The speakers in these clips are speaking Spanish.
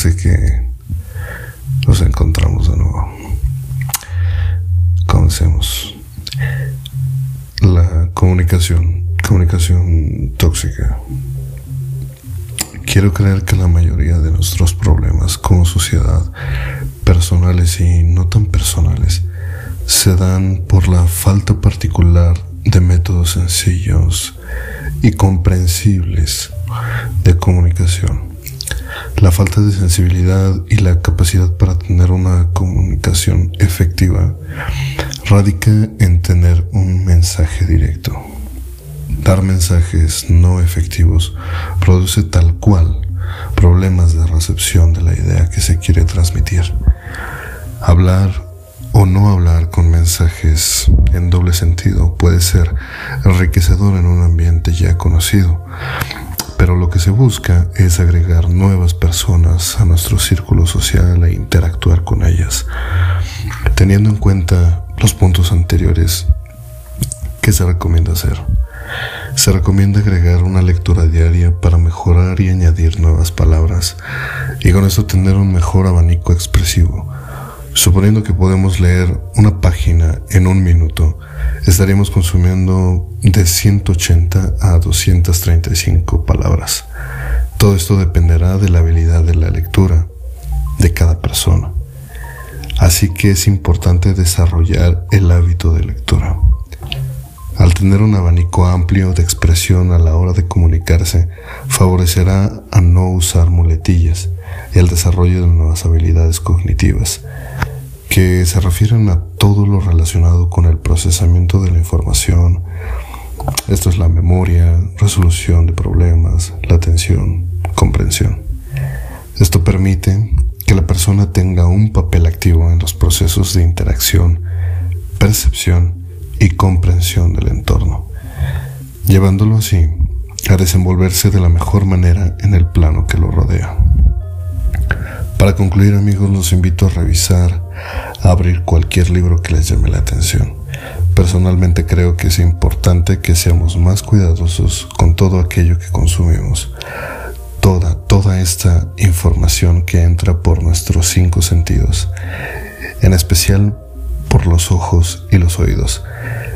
Así que nos encontramos de nuevo. Comencemos. La comunicación, comunicación tóxica. Quiero creer que la mayoría de nuestros problemas como sociedad, personales y no tan personales, se dan por la falta particular de métodos sencillos y comprensibles de comunicación. La falta de sensibilidad y la capacidad para tener una comunicación efectiva radica en tener un mensaje directo. Dar mensajes no efectivos produce tal cual problemas de recepción de la idea que se quiere transmitir. Hablar o no hablar con mensajes en doble sentido puede ser enriquecedor en un ambiente ya conocido, pero lo que se busca es agregar nuevas personas a nuestro círculo social e interactuar con ellas. Teniendo en cuenta los puntos anteriores, ¿qué se recomienda hacer? Se recomienda agregar una lectura diaria para mejorar y añadir nuevas palabras y con esto tener un mejor abanico expresivo Suponiendo que podemos leer una página en un minuto, estaríamos consumiendo de 180 a 235 palabras. Todo esto dependerá de la habilidad de la lectura de cada persona. Así que es importante desarrollar el hábito de lectura. Al tener un abanico amplio de expresión a la hora de comunicarse, favorecerá a no usar muletillas y el desarrollo de nuevas habilidades cognitivas que se refieren a todo lo relacionado con el procesamiento de la información. Esto es la memoria, resolución de problemas, la atención, comprensión. Esto permite que la persona tenga un papel activo en los procesos de interacción, percepción y comprensión del entorno, llevándolo así a desenvolverse de la mejor manera en el plano que lo rodea. Para concluir amigos, los invito a revisar, a abrir cualquier libro que les llame la atención. Personalmente creo que es importante que seamos más cuidadosos con todo aquello que consumimos. Toda, toda esta información que entra por nuestros cinco sentidos, en especial por los ojos y los oídos.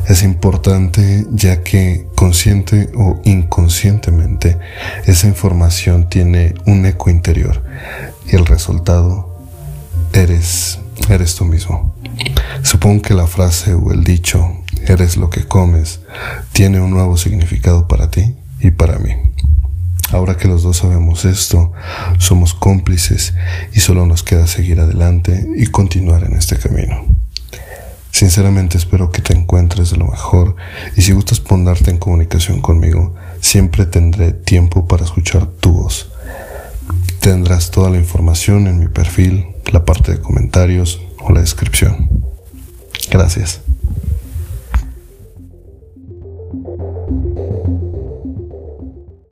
Es importante ya que consciente o inconscientemente esa información tiene un eco interior y el resultado eres, eres tú mismo. Supongo que la frase o el dicho, eres lo que comes, tiene un nuevo significado para ti y para mí. Ahora que los dos sabemos esto, somos cómplices y solo nos queda seguir adelante y continuar en este camino. Sinceramente espero que te encuentres lo mejor y si gustas ponerte en comunicación conmigo, siempre tendré tiempo para escuchar tu voz. Tendrás toda la información en mi perfil, la parte de comentarios o la descripción. Gracias.